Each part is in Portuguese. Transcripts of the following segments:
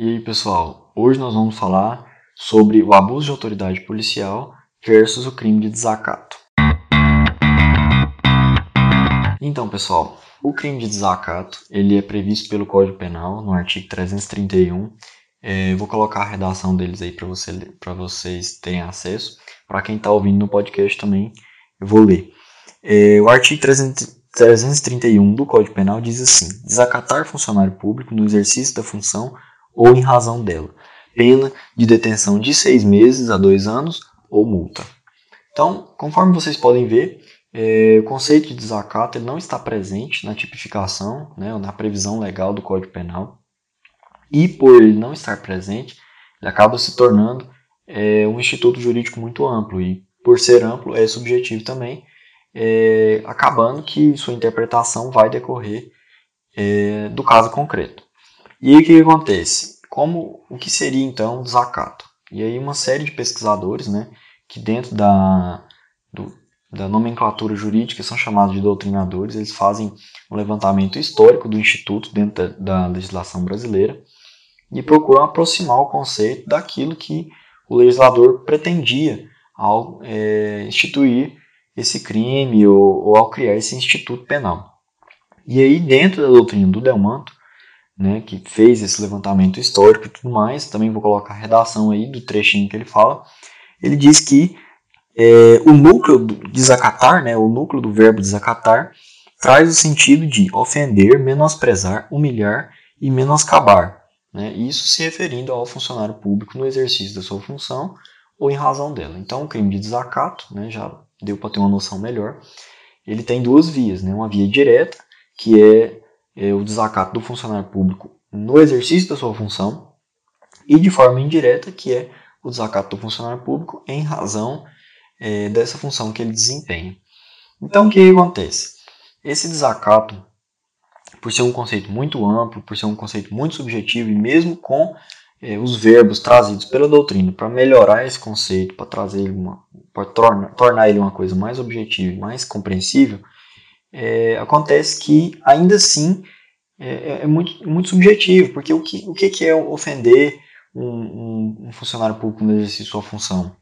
E aí, pessoal, hoje nós vamos falar sobre o abuso de autoridade policial versus o crime de desacato. Então, pessoal, o crime de desacato ele é previsto pelo Código Penal no artigo 331. É, vou colocar a redação deles aí para você, vocês terem acesso. Para quem está ouvindo no podcast também, eu vou ler. É, o artigo 300, 331 do Código Penal diz assim: desacatar funcionário público no exercício da função ou em razão dela, pena de detenção de seis meses a dois anos ou multa. Então, conforme vocês podem ver, é, o conceito de desacato não está presente na tipificação, né, na previsão legal do Código Penal, e por ele não estar presente, ele acaba se tornando é, um instituto jurídico muito amplo, e por ser amplo, é subjetivo também, é, acabando que sua interpretação vai decorrer é, do caso concreto. E aí o que acontece? Como o que seria então o desacato? E aí uma série de pesquisadores, né, que dentro da, do, da nomenclatura jurídica são chamados de doutrinadores, eles fazem um levantamento histórico do instituto dentro da, da legislação brasileira e procuram aproximar o conceito daquilo que o legislador pretendia ao é, instituir esse crime ou, ou, ao criar esse instituto penal. E aí, dentro da doutrina do Delmanto, né, que fez esse levantamento histórico e tudo mais, também vou colocar a redação aí do trechinho que ele fala, ele diz que é, o núcleo do desacatar, né, o núcleo do verbo desacatar, traz o sentido de ofender, menosprezar, humilhar e menoscabar. Né, isso se referindo ao funcionário público no exercício da sua função ou em razão dela. Então, o crime de desacato, né, já deu para ter uma noção melhor, ele tem duas vias, né? uma via direta, que é, é, o desacato do funcionário público no exercício da sua função, e de forma indireta, que é o desacato do funcionário público em razão é, dessa função que ele desempenha. Então, o que acontece? Esse desacato, por ser um conceito muito amplo, por ser um conceito muito subjetivo, e mesmo com é, os verbos trazidos pela doutrina para melhorar esse conceito, para trazer para tornar, tornar ele uma coisa mais objetiva e mais compreensível, é, acontece que ainda assim é, é, é, muito, muito subjetivo, porque o que, o que é ofender um, um, um funcionário público no exercício de sua função?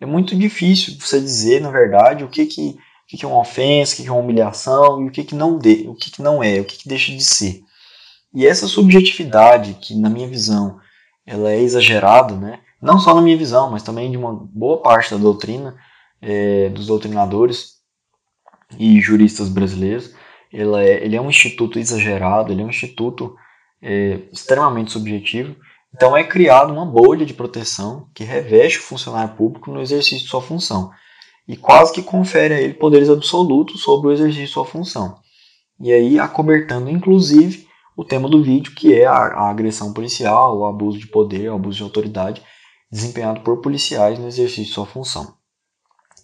É muito difícil você dizer, na verdade, o que, que, o que, é uma ofensa, o que, que é uma humilhação e o que, que não de, o que, que não é, o que, que deixa de ser. E essa subjetividade, que na minha visão ela é exagerada, né? não só na minha visão, mas também de uma boa parte da doutrina, é, dos doutrinadores e juristas brasileiros. Ela é, ele é um instituto exagerado, ele é um instituto é, extremamente subjetivo. Então é criada uma bolha de proteção que reveste o funcionário público no exercício de sua função e quase que confere a ele poderes absolutos sobre o exercício de sua função. E aí acobertando inclusive o tema do vídeo, que é a, a agressão policial, o abuso de poder, o abuso de autoridade desempenhado por policiais no exercício de sua função.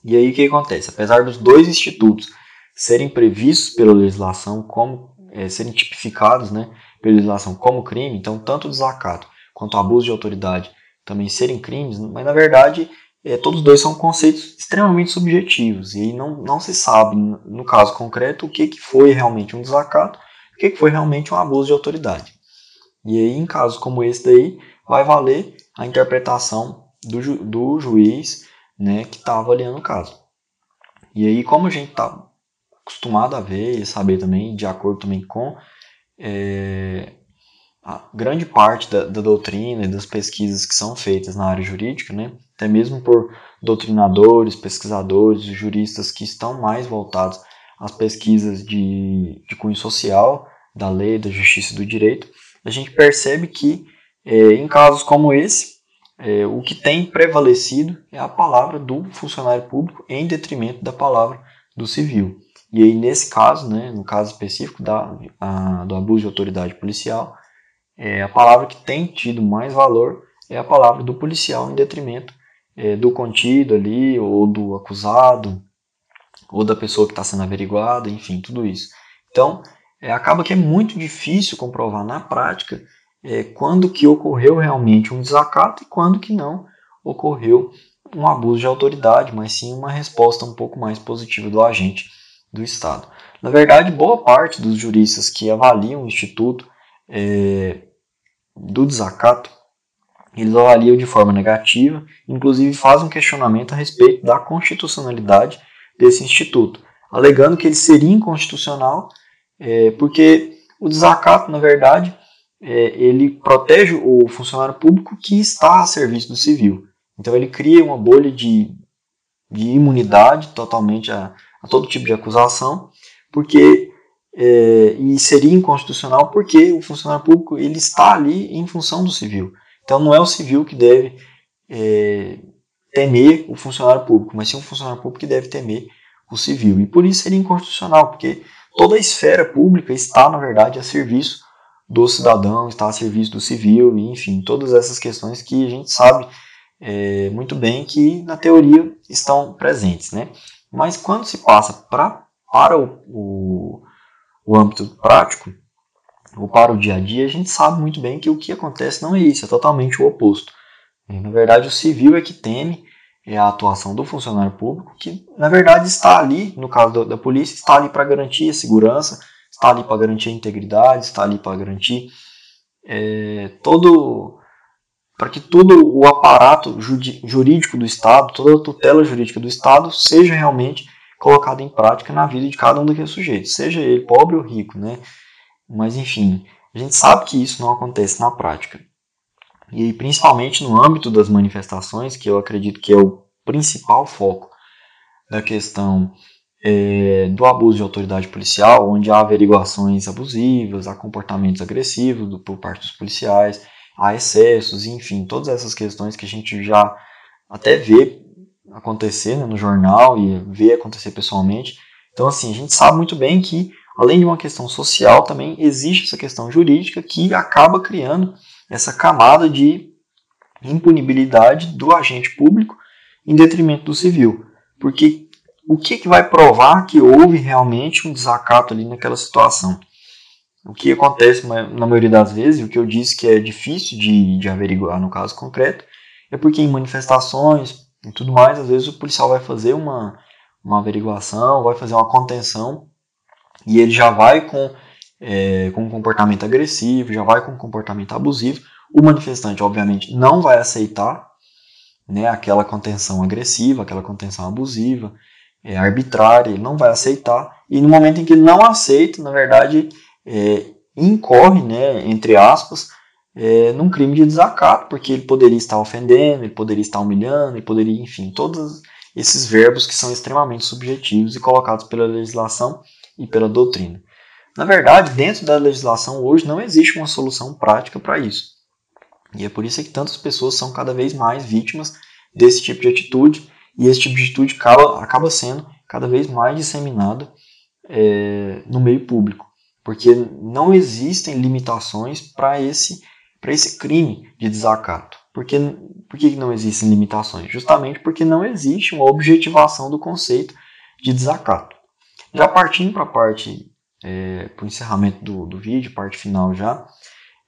E aí o que acontece? Apesar dos dois institutos serem previstos pela legislação como é, serem tipificados, né, pela legislação como crime, então tanto desacato quanto abuso de autoridade também serem crimes, mas na verdade é, todos dois são conceitos extremamente subjetivos e não, não se sabe, no caso concreto, o que, que foi realmente um desacato o que foi realmente um abuso de autoridade. E aí, em casos como esse daí, vai valer a interpretação do, ju do juiz né, que está avaliando o caso. E aí, como a gente está acostumado a ver e saber também, de acordo também com é, a grande parte da, da, doutrina e das pesquisas que são feitas na área jurídica, né, até mesmo por doutrinadores, pesquisadores, juristas que estão mais voltados às pesquisas de, de cunho social, da lei, da justiça e do direito, a gente percebe que é, em casos como esse, é, o que tem prevalecido é a palavra do funcionário público em detrimento da palavra do civil. E aí, nesse caso, né, no caso específico da, a, do abuso de autoridade policial, é, a palavra que tem tido mais valor é a palavra do policial em detrimento é, do contido ali, ou do acusado, ou da pessoa que está sendo averiguada, enfim, tudo isso. Então, é, acaba que é muito difícil comprovar na prática é, quando que ocorreu realmente um desacato e quando que não ocorreu um abuso de autoridade, mas sim uma resposta um pouco mais positiva do agente do Estado. Na verdade, boa parte dos juristas que avaliam o Instituto é, do desacato, eles avaliam de forma negativa, inclusive fazem um questionamento a respeito da constitucionalidade desse instituto, alegando que ele seria inconstitucional é, porque o desacato, na verdade, é, ele protege o funcionário público que está a serviço do civil. Então ele cria uma bolha de, de imunidade totalmente a, a todo tipo de acusação, porque é, e seria inconstitucional porque o funcionário público ele está ali em função do civil. Então não é o civil que deve é, temer o funcionário público, mas sim o funcionário público que deve temer o civil. E por isso seria inconstitucional, porque toda a esfera pública está, na verdade, a serviço do cidadão, está a serviço do civil, enfim, todas essas questões que a gente sabe é, muito bem que na teoria estão presentes. Né? Mas quando se passa pra, para o, o, o âmbito prático, ou para o dia a dia, a gente sabe muito bem que o que acontece não é isso, é totalmente o oposto. E, na verdade, o civil é que teme é a atuação do funcionário público, que na verdade está ali, no caso da, polícia, está ali para garantir a segurança, está ali para garantir a integridade, está ali para garantir é, todo. Para que todo o aparato jurídico do Estado, toda a tutela jurídica do Estado seja realmente colocada em prática na vida de cada um daqueles sujeitos, seja ele pobre ou rico, né? Mas enfim, a gente sabe que isso não acontece na prática e principalmente no âmbito das manifestações, que eu acredito que é o principal foco da questão é, do abuso de autoridade policial, onde há averiguações abusivas, há comportamentos agressivos por parte dos policiais, há excessos, enfim, todas essas questões que a gente já até vê acontecer né, no jornal e vê acontecer pessoalmente. Então, assim, a gente sabe muito bem que, além de uma questão social, também existe essa questão jurídica que acaba criando essa camada de impunibilidade do agente público em detrimento do civil. Porque o que, que vai provar que houve realmente um desacato ali naquela situação? O que acontece na maioria das vezes, o que eu disse que é difícil de, de averiguar no caso concreto, é porque em manifestações e tudo mais, às vezes o policial vai fazer uma, uma averiguação, vai fazer uma contenção e ele já vai com é, com um comportamento agressivo, já vai com um comportamento abusivo. O manifestante, obviamente, não vai aceitar né, aquela contenção agressiva, aquela contenção abusiva, é, arbitrária, ele não vai aceitar. E no momento em que ele não aceita, na verdade, é, incorre, né, entre aspas, é, num crime de desacato, porque ele poderia estar ofendendo, ele poderia estar humilhando, ele poderia, enfim, todos esses verbos que são extremamente subjetivos e colocados pela legislação e pela doutrina. Na verdade, dentro da legislação hoje não existe uma solução prática para isso. E é por isso que tantas pessoas são cada vez mais vítimas desse tipo de atitude, e esse tipo de atitude acaba, acaba sendo cada vez mais disseminado é, no meio público, porque não existem limitações para esse, esse crime de desacato. Por que, por que não existem limitações? Justamente porque não existe uma objetivação do conceito de desacato. Já partindo para a parte é, para o encerramento do, do vídeo, parte final já,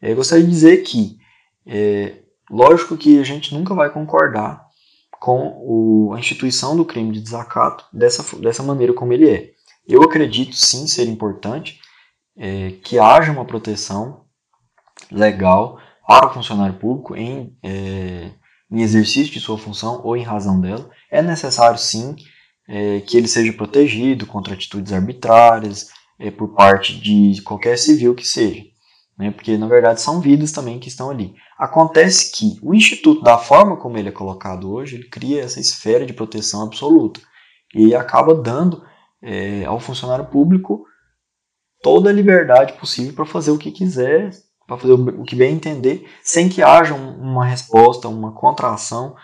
é, gostaria de dizer que, é, lógico que a gente nunca vai concordar com o, a instituição do crime de desacato dessa, dessa maneira como ele é. Eu acredito sim ser importante é, que haja uma proteção legal para o funcionário público em, é, em exercício de sua função ou em razão dela. É necessário sim é, que ele seja protegido contra atitudes arbitrárias, é, por parte de qualquer civil que seja. Né? Porque, na verdade, são vidas também que estão ali. Acontece que o Instituto, da forma como ele é colocado hoje, ele cria essa esfera de proteção absoluta. E acaba dando é, ao funcionário público toda a liberdade possível para fazer o que quiser, para fazer o que bem entender, sem que haja uma resposta, uma contração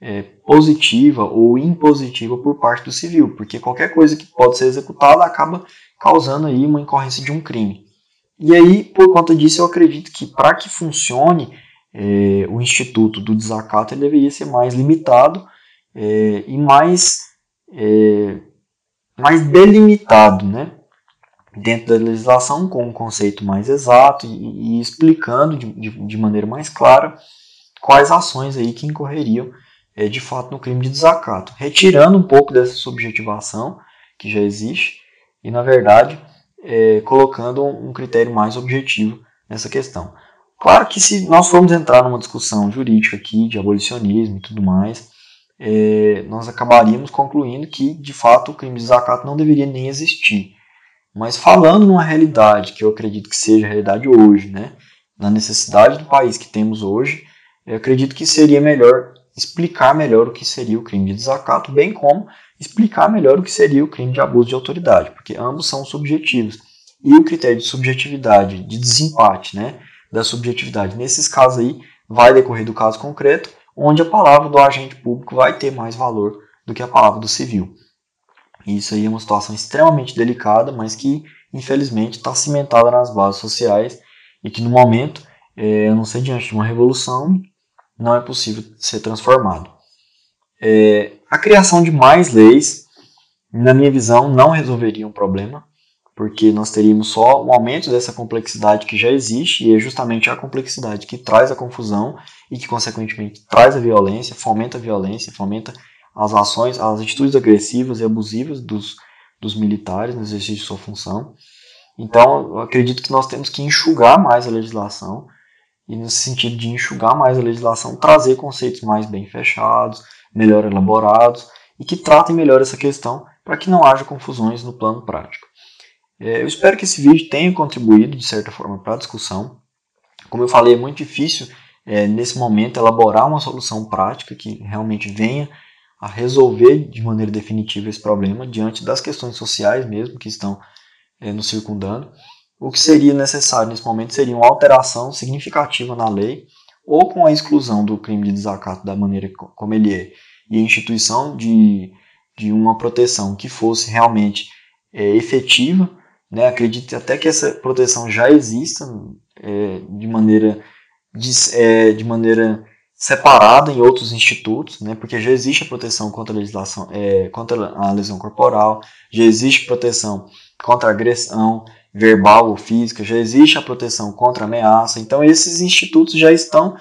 é, positiva ou impositiva por parte do civil, porque qualquer coisa que pode ser executada acaba causando aí uma incorrência de um crime. E aí, por conta disso, eu acredito que para que funcione é, o instituto do desacato, ele deveria ser mais limitado é, e mais, é, mais delimitado, né? Dentro da legislação, com um conceito mais exato e, e explicando de, de, de, maneira mais clara quais ações aí que incorreriam é, de fato no crime de desacato, retirando um pouco dessa subjetivação que já existe e, na verdade, é, colocando um critério mais objetivo nessa questão. Claro que se nós formos entrar numa discussão jurídica aqui de abolicionismo e tudo mais, é, nós acabaríamos concluindo que, de fato, o crime de desacato não deveria nem existir. Mas falando numa realidade que eu acredito que seja a realidade hoje, né, na necessidade do país que temos hoje, eu acredito que seria melhor explicar melhor o que seria o crime de desacato, bem como explicar melhor o que seria o crime de abuso de autoridade, porque ambos são subjetivos. E o critério de subjetividade, de desempate, né, da subjetividade, nesses casos aí, vai decorrer do caso concreto, onde a palavra do agente público vai ter mais valor do que a palavra do civil. Isso aí é uma situação extremamente delicada, mas que, infelizmente, está cimentada nas bases sociais e que, no momento, é, eu não sei, diante de uma revolução, não é possível ser transformado. É, a criação de mais leis, na minha visão, não resolveria um problema, porque nós teríamos só um aumento dessa complexidade que já existe, e é justamente a complexidade que traz a confusão e que, consequentemente, traz a violência, fomenta a violência, fomenta as ações, as atitudes agressivas e abusivas dos, dos militares no exercício de sua função. Então, eu acredito que nós temos que enxugar mais a legislação, e nesse sentido de enxugar mais a legislação, trazer conceitos mais bem fechados, melhor elaborados e que tratem melhor essa questão para que não haja confusões no plano prático. É, eu espero que esse vídeo tenha contribuído de certa forma para a discussão. Como eu falei, é muito difícil é, nesse momento elaborar uma solução prática que realmente venha a resolver de maneira definitiva esse problema diante das questões sociais mesmo que estão é, nos circundando. O que seria necessário nesse momento seria uma alteração significativa na lei ou com a exclusão do crime de desacato da maneira como ele é e a instituição de, de uma proteção que fosse realmente é, efetiva, né? acredito até que essa proteção já exista é, de maneira de, é, de maneira separada em outros institutos, né? porque já existe a proteção contra a legislação, é, contra a lesão corporal, já existe proteção contra agressão, verbal ou física, já existe a proteção contra ameaça. Então, esses institutos já estão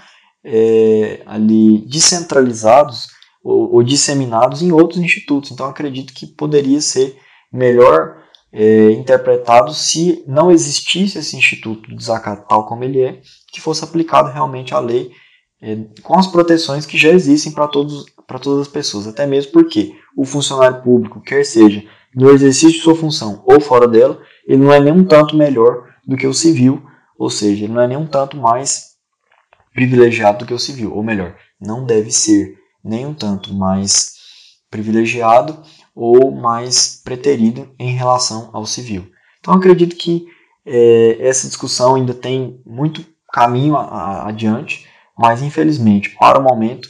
é, ali descentralizados ou, ou, disseminados em outros institutos. Então, acredito que poderia ser melhor é, interpretado se não existisse esse instituto de desacato tal como ele é, que fosse aplicado realmente a lei com as proteções que já existem para todos para todas as pessoas, até mesmo porque o funcionário público, quer seja no exercício de sua função ou fora dela, ele não é nem um tanto melhor do que o civil, ou seja, ele não é nem um tanto mais privilegiado do que o civil, ou melhor, não deve ser nem um tanto mais privilegiado ou mais preterido em relação ao civil. Então acredito que é, essa discussão ainda tem muito caminho a, a, adiante, mas infelizmente, para o momento,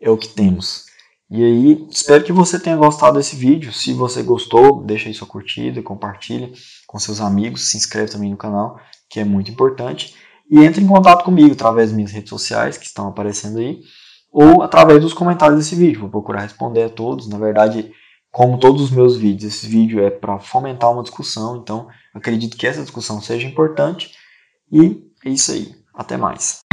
é o que temos. E aí, espero que você tenha gostado desse vídeo. Se você gostou, deixa aí sua curtida, compartilha com seus amigos, se inscreve também no canal, que é muito importante. E entre em contato comigo através das minhas redes sociais, que estão aparecendo aí, ou através dos comentários desse vídeo. Vou procurar responder a todos. Na verdade, como todos os meus vídeos, esse vídeo é para fomentar uma discussão, então acredito que essa discussão seja importante. E é isso aí. Até mais.